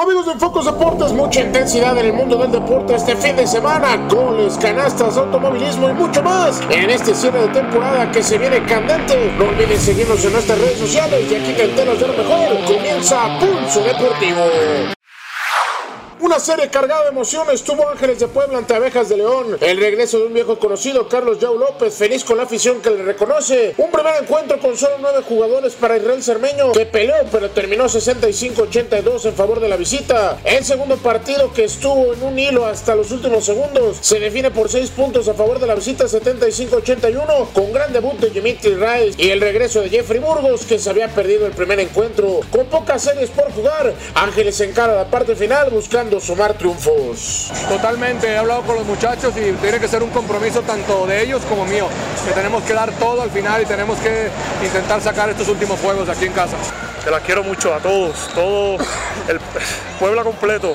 Amigos de Focus Deportes, mucha intensidad en el mundo del deporte este fin de semana, goles, canastas, automovilismo y mucho más. En este cierre de temporada que se viene candente, no olviden seguirnos en nuestras redes sociales y aquí te enteras de lo mejor. Comienza Pulso Deportivo. Una serie cargada de emociones tuvo Ángeles de Puebla ante Abejas de León. El regreso de un viejo conocido, Carlos Jau López, feliz con la afición que le reconoce. Un primer encuentro con solo nueve jugadores para Israel Cermeño, que peleó pero terminó 65-82 en favor de la visita. El segundo partido que estuvo en un hilo hasta los últimos segundos se define por seis puntos a favor de la visita 75-81 con gran debut de Dimitri Rice y el regreso de Jeffrey Burgos que se había perdido el primer encuentro. Con pocas series por jugar, Ángeles encara la parte final buscando sumar triunfos. Totalmente, he hablado con los muchachos y tiene que ser un compromiso tanto de ellos como mío, que tenemos que dar todo al final y tenemos que intentar sacar estos últimos juegos aquí en casa. Te las quiero mucho a todos, todo el Puebla completo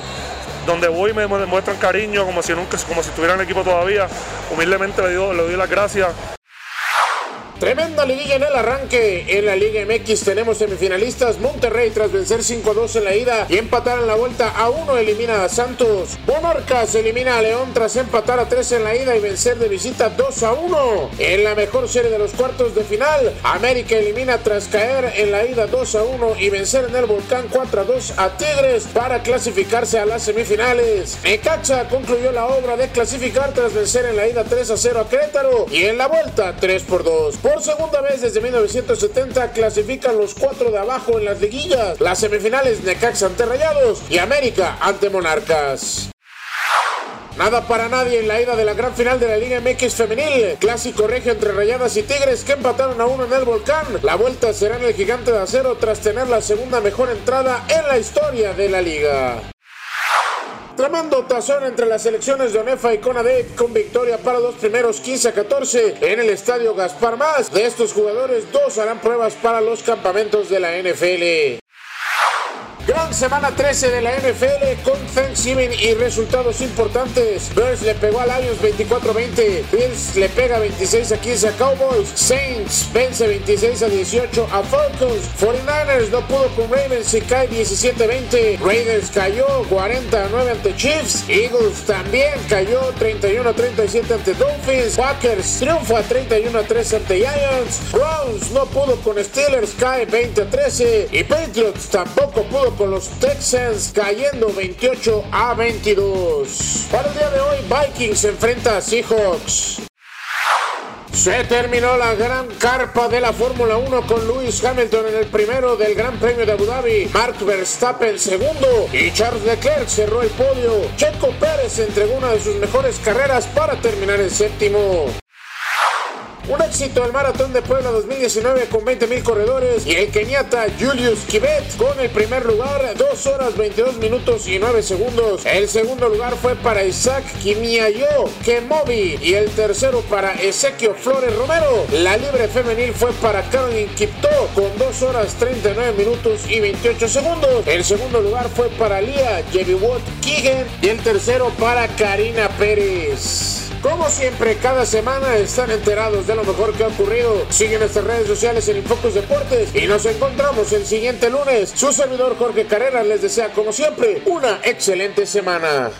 donde voy me demuestran cariño como si nunca, como si estuvieran el equipo todavía. Humildemente le doy, le doy las gracias. Tremenda liguilla en el arranque. En la Liga MX tenemos semifinalistas. Monterrey tras vencer 5-2 en la ida y empatar en la vuelta a 1 elimina a Santos. Monarcas elimina a León tras empatar a 3 en la ida y vencer de visita 2 1. En la mejor serie de los cuartos de final, América elimina tras caer en la ida 2 1 y vencer en el Volcán 4 2 a Tigres para clasificarse a las semifinales. Necaxa concluyó la obra de clasificar tras vencer en la ida 3 0 a Querétaro y en la vuelta 3 por 2. Por segunda vez desde 1970 clasifican los cuatro de abajo en las liguillas. Las semifinales Necaxa ante Rayados y América ante Monarcas. Nada para nadie en la ida de la gran final de la Liga MX femenil. Clásico regio entre Rayadas y Tigres que empataron a uno en el volcán. La vuelta será en el gigante de acero tras tener la segunda mejor entrada en la historia de la liga. Tremendo tazón entre las selecciones de Onefa y Conadep con victoria para los primeros 15 a 14 en el estadio Gaspar Más. De estos jugadores, dos harán pruebas para los campamentos de la NFL. Semana 13 de la NFL con Thanksgiving y resultados importantes. Bears le pegó a Lions 24-20. Bills le pega 26 a 15 a Cowboys. Saints vence 26 a 18 a Falcons. 49ers no pudo con Ravens y cae 17-20. Raiders cayó 40 9 ante Chiefs. Eagles también cayó 31 37 ante Dolphins. Packers triunfa 31 13 ante Giants. Browns no pudo con Steelers, cae 20 13. Y Patriots tampoco pudo con los Texans cayendo 28 a 22. Para el día de hoy, Vikings enfrenta a Seahawks. Se terminó la gran carpa de la Fórmula 1 con Lewis Hamilton en el primero del Gran Premio de Abu Dhabi, Mark Verstappen segundo y Charles Leclerc cerró el podio. Checo Pérez entregó una de sus mejores carreras para terminar en séptimo. Un éxito el Maratón de Puebla 2019 con 20.000 corredores y el keniata Julius Kibet con el primer lugar, 2 horas 22 minutos y 9 segundos. El segundo lugar fue para Isaac Kimiayo Kemobi y el tercero para Ezequiel Flores Romero. La libre femenil fue para Caroline Kipto con 2 horas 39 minutos y 28 segundos. El segundo lugar fue para Lia Jebiwot Kigen y el tercero para Karina Pérez. Como siempre, cada semana están enterados de lo mejor que ha ocurrido. Siguen nuestras redes sociales en Infocus Deportes y nos encontramos el siguiente lunes. Su servidor Jorge Carrera les desea, como siempre, una excelente semana.